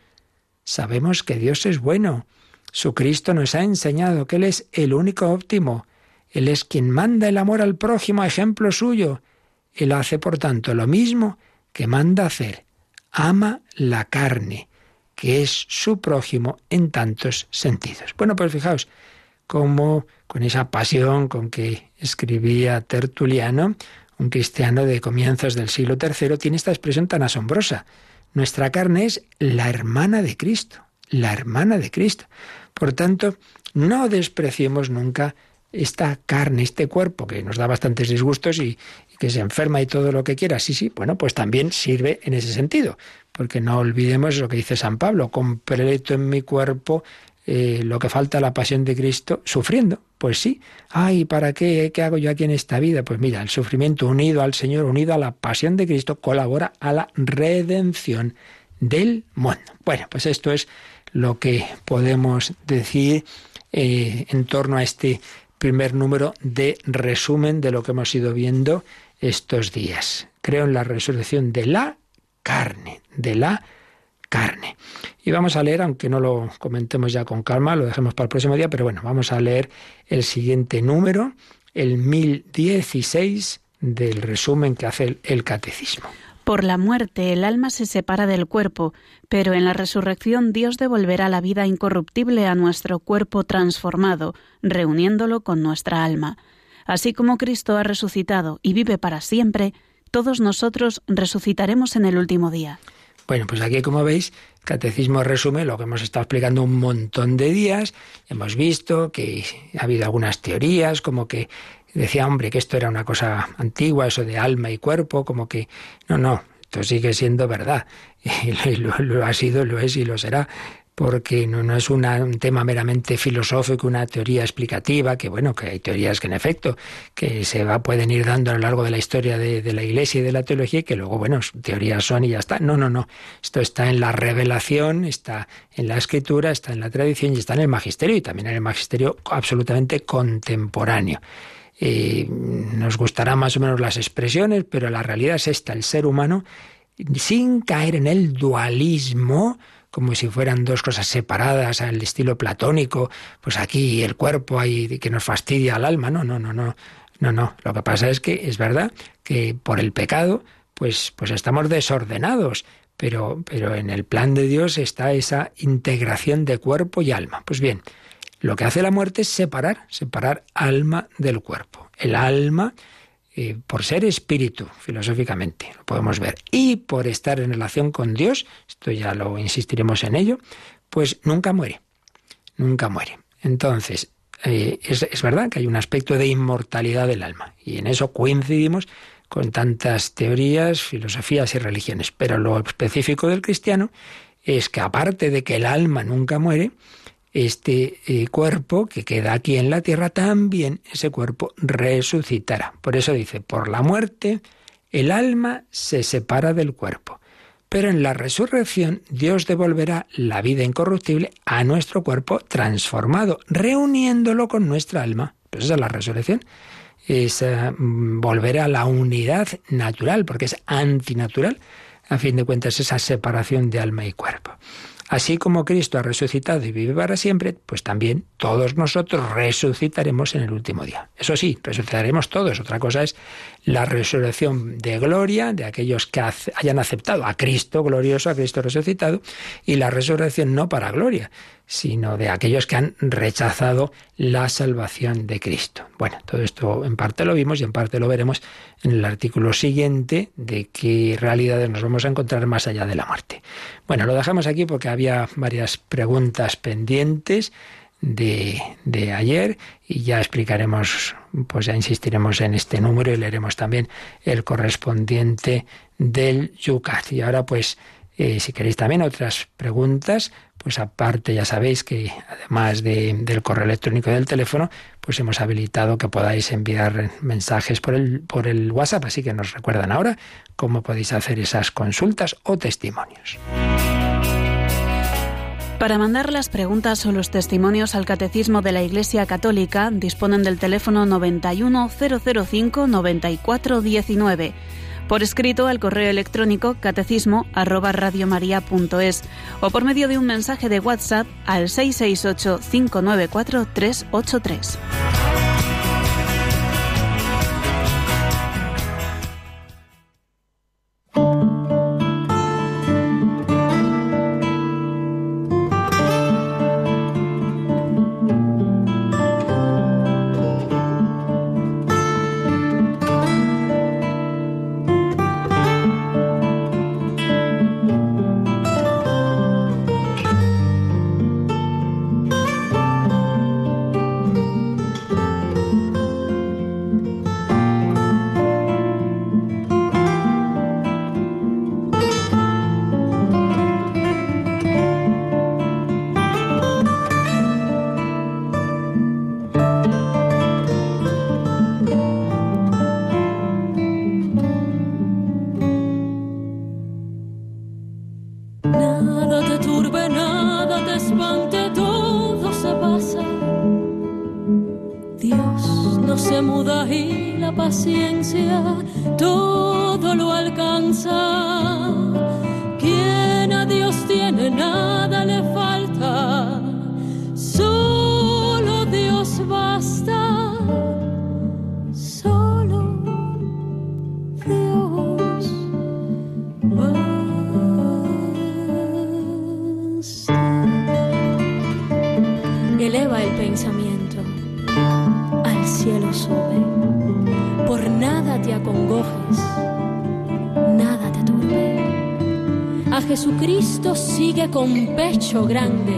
Sabemos que Dios es bueno. Su Cristo nos ha enseñado que Él es el único óptimo. Él es quien manda el amor al prójimo a ejemplo suyo. Él hace, por tanto, lo mismo que manda hacer. Ama la carne que es su prójimo en tantos sentidos. Bueno, pues fijaos cómo con esa pasión con que escribía Tertuliano, un cristiano de comienzos del siglo III, tiene esta expresión tan asombrosa. Nuestra carne es la hermana de Cristo, la hermana de Cristo. Por tanto, no despreciemos nunca esta carne, este cuerpo que nos da bastantes disgustos y, que se enferma y todo lo que quiera, sí, sí, bueno, pues también sirve en ese sentido, porque no olvidemos lo que dice San Pablo, completo en mi cuerpo eh, lo que falta la pasión de Cristo, sufriendo. Pues sí, ay, ¿para qué? ¿Qué hago yo aquí en esta vida? Pues mira, el sufrimiento unido al Señor, unido a la pasión de Cristo, colabora a la redención del mundo. Bueno, pues esto es lo que podemos decir eh, en torno a este primer número de resumen de lo que hemos ido viendo estos días. Creo en la resurrección de la carne, de la carne. Y vamos a leer, aunque no lo comentemos ya con calma, lo dejemos para el próximo día, pero bueno, vamos a leer el siguiente número, el 1016 del resumen que hace el, el catecismo. Por la muerte el alma se separa del cuerpo, pero en la resurrección Dios devolverá la vida incorruptible a nuestro cuerpo transformado, reuniéndolo con nuestra alma. Así como Cristo ha resucitado y vive para siempre, todos nosotros resucitaremos en el último día. Bueno, pues aquí como veis, catecismo resume lo que hemos estado explicando un montón de días. Hemos visto que ha habido algunas teorías, como que decía, hombre, que esto era una cosa antigua, eso de alma y cuerpo, como que no, no, esto sigue siendo verdad. Y lo, lo ha sido, lo es y lo será porque no, no es un tema meramente filosófico, una teoría explicativa, que bueno, que hay teorías que en efecto, que se va, pueden ir dando a lo largo de la historia de, la Iglesia y de la teología, y que luego, bueno, teorías son y ya está. No, no, no. Esto está en la revelación, está en la escritura, está en la tradición y está en el magisterio, y también en el magisterio absolutamente contemporáneo. Eh, nos gustarán más o menos las expresiones, pero la realidad es esta, el ser humano, sin caer en el dualismo, como si fueran dos cosas separadas al estilo platónico, pues aquí el cuerpo hay que nos fastidia al alma. No, no, no, no. No, no. Lo que pasa es que es verdad que por el pecado, pues, pues estamos desordenados. Pero, pero en el plan de Dios está esa integración de cuerpo y alma. Pues bien, lo que hace la muerte es separar, separar alma del cuerpo. El alma eh, por ser espíritu, filosóficamente, lo podemos ver, y por estar en relación con Dios, esto ya lo insistiremos en ello, pues nunca muere, nunca muere. Entonces, eh, es, es verdad que hay un aspecto de inmortalidad del alma, y en eso coincidimos con tantas teorías, filosofías y religiones, pero lo específico del cristiano es que aparte de que el alma nunca muere, este eh, cuerpo que queda aquí en la tierra, también ese cuerpo resucitará. Por eso dice, por la muerte el alma se separa del cuerpo. Pero en la resurrección Dios devolverá la vida incorruptible a nuestro cuerpo transformado, reuniéndolo con nuestra alma. Pues esa es la resurrección. Es eh, volver a la unidad natural, porque es antinatural, a fin de cuentas, esa separación de alma y cuerpo. Así como Cristo ha resucitado y vive para siempre, pues también todos nosotros resucitaremos en el último día. Eso sí, resucitaremos todos. Otra cosa es la resurrección de gloria de aquellos que hayan aceptado a Cristo glorioso, a Cristo resucitado, y la resurrección no para gloria, sino de aquellos que han rechazado la salvación de Cristo. Bueno, todo esto en parte lo vimos y en parte lo veremos en el artículo siguiente de qué realidades nos vamos a encontrar más allá de la muerte. Bueno, lo dejamos aquí porque había varias preguntas pendientes de, de, ayer y ya explicaremos, pues ya insistiremos en este número y leeremos también el correspondiente del Yucat. Y ahora pues eh, si queréis también otras preguntas, pues aparte ya sabéis que además de, del correo electrónico y del teléfono, pues hemos habilitado que podáis enviar mensajes por el, por el WhatsApp, así que nos recuerdan ahora cómo podéis hacer esas consultas o testimonios. Para mandar las preguntas o los testimonios al Catecismo de la Iglesia Católica, disponen del teléfono 91005 9419 por escrito al correo electrónico catecismo o por medio de un mensaje de WhatsApp al 668 594 383. Pecho grande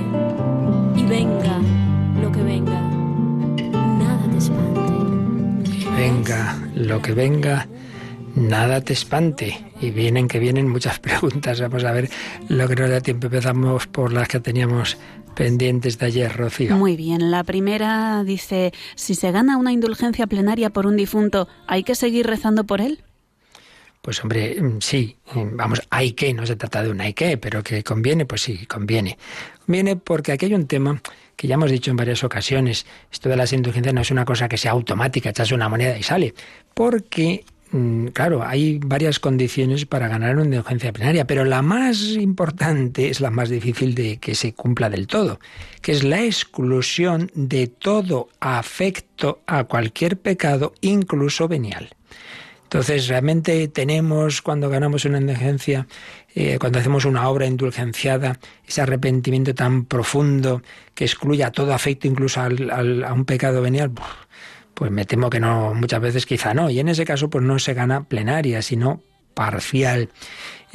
y venga lo que venga, nada te espante. Venga, lo que venga, nada te espante. Y vienen que vienen muchas preguntas. Vamos a ver lo que nos da tiempo. Empezamos por las que teníamos pendientes de ayer, Rocío. Muy bien, la primera dice, si se gana una indulgencia plenaria por un difunto, ¿hay que seguir rezando por él? Pues hombre, mm, sí, mm, vamos, hay que, no se trata de un hay que, pero que conviene, pues sí, conviene. Conviene porque aquí hay un tema que ya hemos dicho en varias ocasiones, esto de las indulgencias no es una cosa que sea automática, echas una moneda y sale, porque Mm, claro, hay varias condiciones para ganar una indulgencia plenaria, pero la más importante es la más difícil de que se cumpla del todo, que es la exclusión de todo afecto a cualquier pecado, incluso venial. Entonces, realmente tenemos, cuando ganamos una indulgencia, eh, cuando hacemos una obra indulgenciada, ese arrepentimiento tan profundo que excluya todo afecto, incluso a un pecado venial. Pues me temo que no, muchas veces quizá no. Y en ese caso, pues no se gana plenaria, sino parcial.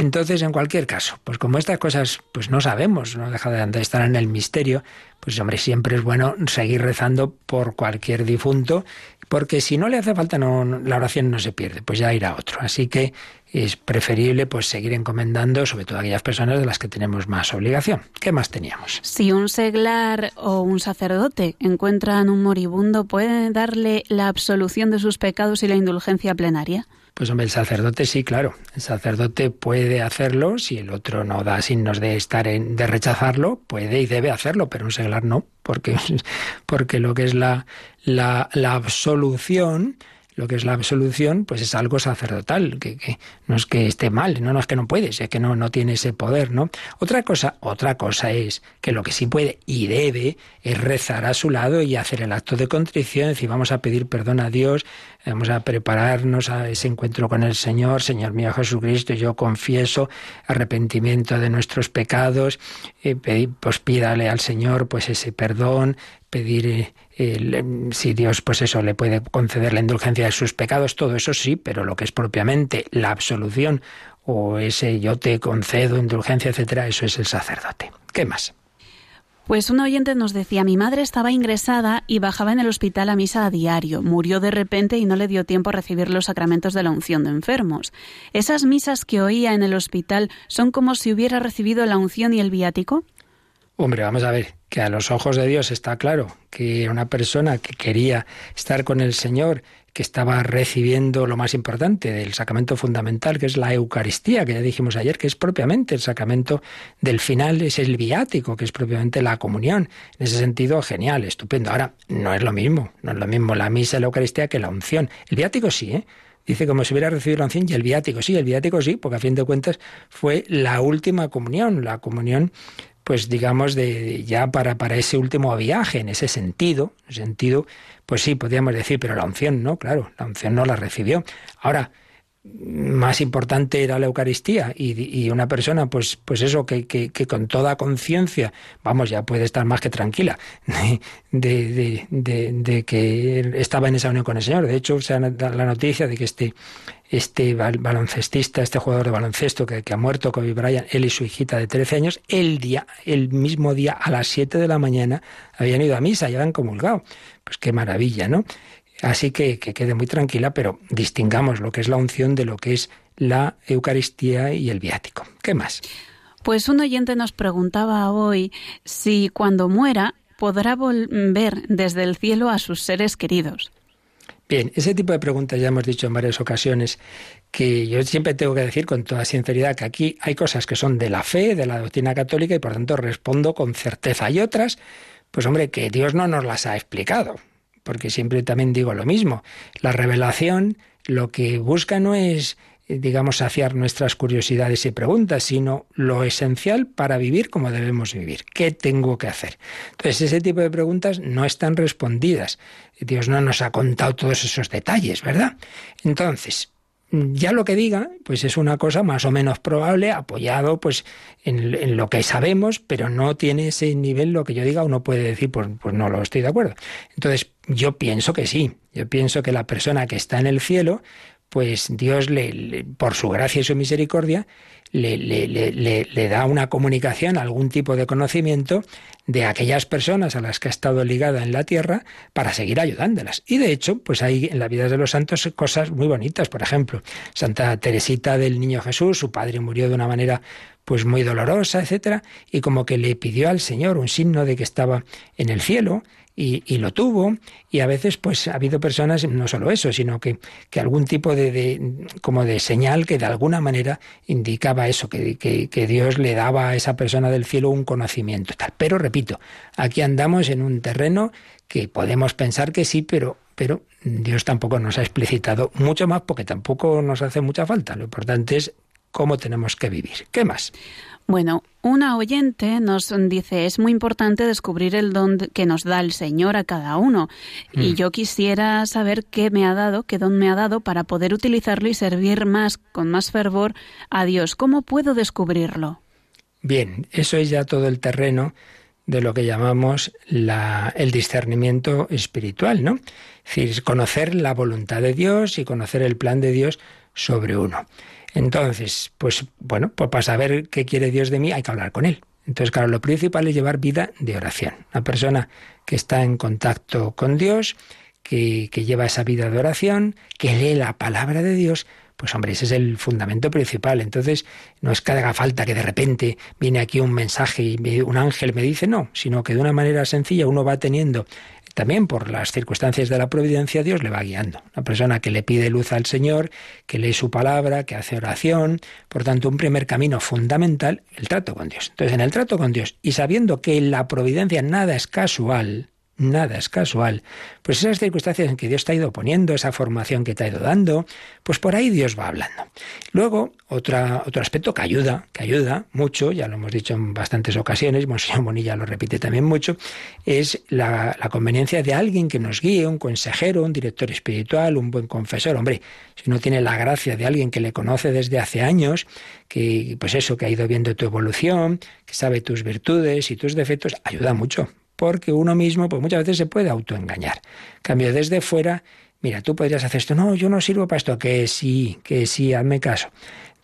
Entonces, en cualquier caso, pues como estas cosas pues no sabemos, no deja de estar en el misterio, pues hombre, siempre es bueno seguir rezando por cualquier difunto, porque si no le hace falta, no, la oración no se pierde, pues ya irá otro. Así que es preferible pues seguir encomendando, sobre todo a aquellas personas de las que tenemos más obligación. ¿Qué más teníamos? Si un seglar o un sacerdote encuentran un moribundo, ¿puede darle la absolución de sus pecados y la indulgencia plenaria? Pues hombre, el sacerdote sí, claro. El sacerdote puede hacerlo, si el otro no da signos de estar en, de rechazarlo, puede y debe hacerlo, pero un seglar no, porque, porque lo que es la, la, la absolución lo que es la absolución, pues es algo sacerdotal, que, no es que esté mal, no, es que no puede, es que no, no tiene ese poder, ¿no? Otra cosa, otra cosa es que lo que sí puede y debe es rezar a su lado y hacer el acto de contrición, es decir, vamos a pedir perdón a Dios, vamos a prepararnos a ese encuentro con el Señor, Señor mío Jesucristo, yo confieso arrepentimiento de nuestros pecados, eh, pues pídale al Señor pues ese perdón, pedir eh, si Dios, pues eso, le puede conceder la indulgencia de sus pecados, todo eso sí, pero lo que es propiamente la absolución o ese yo te concedo indulgencia, etcétera, eso es el sacerdote. ¿Qué más? Pues un oyente nos decía, mi madre estaba ingresada y bajaba en el hospital a misa a diario. Murió de repente y no le dio tiempo a recibir los sacramentos de la unción de enfermos. ¿Esas misas que oía en el hospital son como si hubiera recibido la unción y el viático? Hombre, vamos a ver, que a los ojos de Dios está claro que una persona que quería estar con el Señor, que estaba recibiendo lo más importante del sacramento fundamental, que es la Eucaristía, que ya dijimos ayer, que es propiamente el sacramento del final, es el viático, que es propiamente la comunión. En ese sentido, genial, estupendo. Ahora, no es lo mismo, no es lo mismo la misa y la Eucaristía que la unción. El viático sí, ¿eh? Dice como si hubiera recibido la unción y el viático. Sí, el viático sí, porque a fin de cuentas fue la última comunión, la comunión pues digamos, de, ya para, para ese último viaje, en ese sentido, en sentido, pues sí, podríamos decir, pero la unción no, claro, la unción no la recibió. Ahora, más importante era la Eucaristía y, una persona, pues, pues eso, que, que, con toda conciencia, vamos, ya puede estar más que tranquila de, de, que estaba en esa unión con el Señor. De hecho, se da la noticia de que este, este baloncestista, este jugador de baloncesto que, ha muerto, Kobe Bryant, él y su hijita de 13 años, el día, el mismo día, a las 7 de la mañana, habían ido a misa y habían comulgado. Pues qué maravilla, ¿no? Así que, que quede muy tranquila, pero distingamos lo que es la unción de lo que es la Eucaristía y el viático. ¿Qué más? Pues un oyente nos preguntaba hoy si cuando muera podrá volver desde el cielo a sus seres queridos. Bien, ese tipo de preguntas ya hemos dicho en varias ocasiones que yo siempre tengo que decir con toda sinceridad que aquí hay cosas que son de la fe, de la doctrina católica y por tanto respondo con certeza. Hay otras, pues hombre, que Dios no nos las ha explicado porque siempre también digo lo mismo. La revelación lo que busca no es, eh, digamos, saciar nuestras curiosidades y preguntas, sino lo esencial para vivir como debemos vivir. ¿Qué tengo que hacer? Entonces, ese tipo de preguntas no están respondidas. Dios no nos ha contado todos esos detalles, ¿verdad? Entonces, Ya lo que diga, pues es una cosa más o menos probable, apoyado pues en, en lo que sabemos, pero no tiene ese nivel lo que yo diga, uno puede decir, pues, pues no lo estoy de acuerdo. Entonces, yo pienso que sí, yo pienso que la persona que está en el cielo, pues Dios, le, por su gracia y su misericordia, le, le, le, da una comunicación, algún tipo de conocimiento de aquellas personas a las que ha estado ligada en la tierra para seguir ayudándolas. Y de hecho, pues hay en la vida de los santos cosas muy bonitas. Por ejemplo, Santa Teresita del Niño Jesús, su padre murió de una manera pues muy dolorosa, etcétera, y como que le pidió al Señor un signo de que estaba en el cielo, y, lo tuvo. Y a veces pues ha habido personas no solo eso sino que, que algún tipo de, como de señal que de alguna manera indicaba eso que, que, Dios le daba a esa persona del cielo un conocimiento tal. Pero repito aquí andamos en un terreno que podemos pensar que sí pero pero Dios tampoco nos ha explicitado mucho más porque tampoco nos hace mucha falta. Lo importante es cómo tenemos que vivir qué más bueno, una oyente nos dice, es muy importante descubrir el don que nos da el Señor a cada uno. Y mm. yo quisiera saber qué me ha dado, qué don me ha dado para poder utilizarlo y servir más, con más fervor a Dios. ¿Cómo puedo descubrirlo? Bien, eso es ya todo el terreno de lo que llamamos la, el discernimiento espiritual, ¿no? Es decir, conocer la voluntad de Dios y conocer el plan de Dios sobre uno. Entonces, pues bueno, pues para saber qué quiere Dios de mí hay que hablar con Él. Entonces, claro, lo principal es llevar vida de oración. Una persona que está en contacto con Dios, que, que lleva esa vida de oración, que lee la palabra de Dios, pues hombre, ese es el fundamento principal. Entonces, no es que haga falta que de repente viene aquí un mensaje y un ángel me dice no, sino que de una manera sencilla uno va teniendo también por las circunstancias de la providencia, Dios le va guiando. Una persona que le pide luz al Señor, que lee su palabra, que hace oración. Por tanto, un primer camino fundamental, el trato con Dios. Entonces, en el trato con Dios y sabiendo que en la providencia nada es casual, nada es casual. Pues esas circunstancias en que Dios te ha ido poniendo, esa formación que te ha ido dando, pues por ahí Dios va hablando. Luego, otra, otro aspecto que ayuda, que ayuda mucho, ya lo hemos dicho en bastantes ocasiones, Monseñor Bonilla lo repite también mucho, es la, la conveniencia de alguien que nos guíe, un consejero, un director espiritual, un buen confesor. Hombre, si uno tiene la gracia de alguien que le conoce desde hace años, que pues eso, que ha ido viendo tu evolución, que sabe tus virtudes y tus defectos, ayuda mucho porque uno mismo pues muchas veces se puede autoengañar. Cambio desde fuera, mira, tú podrías hacer esto, no, yo no sirvo para esto, que sí, que sí, hazme caso.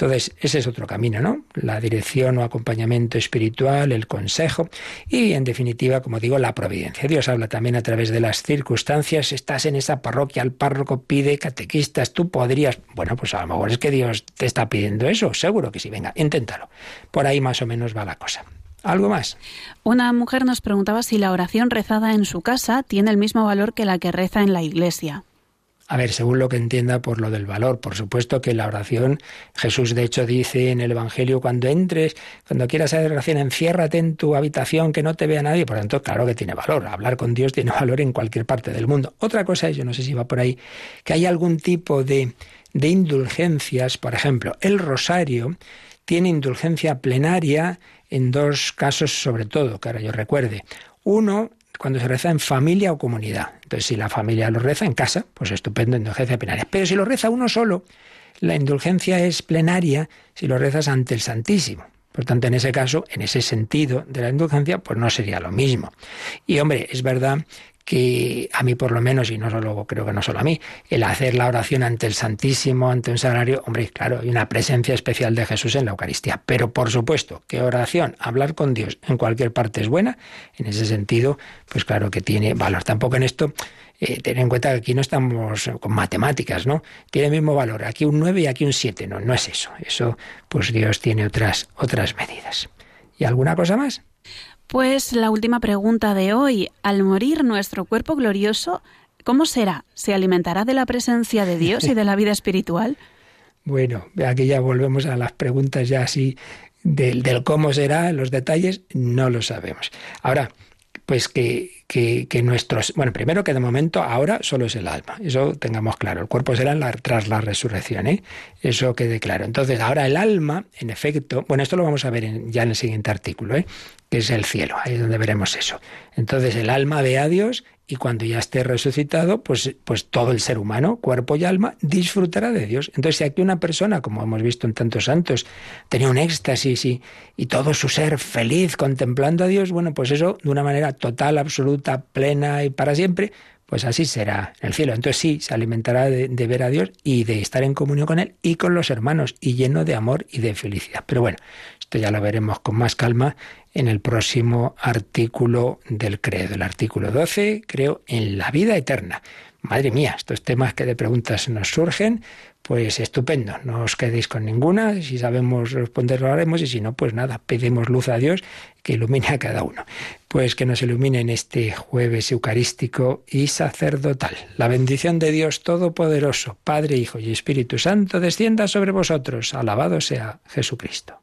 Entonces, ese es otro camino, ¿no? La dirección o acompañamiento espiritual, el consejo y, en definitiva, como digo, la providencia. Dios habla también a través de las circunstancias. Estás en esa parroquia, el párroco pide catequistas, tú podrías... Bueno, pues a lo mejor es que Dios te está pidiendo eso, seguro que sí, venga, inténtalo. Por ahí más o menos va la cosa. ¿Algo más? Una mujer nos preguntaba si la oración rezada en su casa tiene el mismo valor que la que reza en la iglesia. A ver, según lo que entienda por lo del valor, por supuesto que la oración, Jesús de hecho dice en el Evangelio, cuando entres, cuando quieras hacer oración, enciérrate en tu habitación, que no te vea nadie. Por tanto, claro que tiene valor. Hablar con Dios tiene valor en cualquier parte del mundo. Otra cosa es, yo no sé si va por ahí, que hay algún tipo de, de indulgencias, por ejemplo, el rosario tiene indulgencia plenaria en dos casos sobre todo, que ahora yo recuerde. Uno, cuando se reza en familia o comunidad. Entonces, si la familia lo reza en casa, pues estupendo, indulgencia plenaria. Pero si lo reza uno solo, la indulgencia es plenaria si lo rezas ante el Santísimo. Por tanto, en ese caso, en ese sentido de la indulgencia, pues no sería lo mismo. Y hombre, es verdad que a mí por lo menos, y no solo creo que no solo a mí, el hacer la oración ante el Santísimo, ante un sagrario, hombre, claro, hay una presencia especial de Jesús en la Eucaristía. Pero por supuesto que oración, hablar con Dios en cualquier parte es buena, en ese sentido, pues claro que tiene valor. Tampoco en esto eh, tener en cuenta que aquí no estamos con matemáticas, ¿no? Tiene el mismo valor, aquí un 9 y aquí un 7, no, no es eso. Eso, pues Dios tiene otras, otras medidas. ¿Y alguna cosa más? Pues la última pregunta de hoy. Al morir nuestro cuerpo glorioso, ¿cómo será? ¿Se alimentará de la presencia de Dios y de la vida espiritual? Bueno, aquí ya volvemos a las preguntas ya así del, del cómo será, los detalles, no lo sabemos. Ahora, pues que, que, nuestros... Bueno, primero que de momento ahora solo es el alma, eso tengamos claro, el cuerpo será tras la resurrección, ¿eh? eso quede claro. Entonces ahora el alma, en efecto, bueno, esto lo vamos a ver ya en el siguiente artículo, ¿eh? que es el cielo, ahí es donde veremos eso. Entonces el alma ve a Dios y cuando ya esté resucitado, pues, pues todo el ser humano, cuerpo y alma, disfrutará de Dios. Entonces, si aquí una persona, como hemos visto en tantos santos, tenía un éxtasis y, y todo su ser feliz contemplando a Dios, bueno, pues eso de una manera total, absoluta, plena y para siempre, pues así será en el cielo. Entonces sí, se alimentará de, de, ver a Dios y de estar en comunión con Él y con los hermanos y lleno de amor y de felicidad. Pero bueno, esto ya lo veremos con más calma en el próximo artículo del credo, el artículo 12, creo, en la vida eterna. Madre mía, estos temas que de preguntas nos surgen, pues estupendo, no os quedéis con ninguna, si sabemos responder lo haremos y si no, pues nada, pedimos luz a Dios que ilumine a cada uno. Pues que nos ilumine en este jueves eucarístico y sacerdotal. La bendición de Dios Todopoderoso, Padre, Hijo y Espíritu Santo, descienda sobre vosotros. Alabado sea Jesucristo.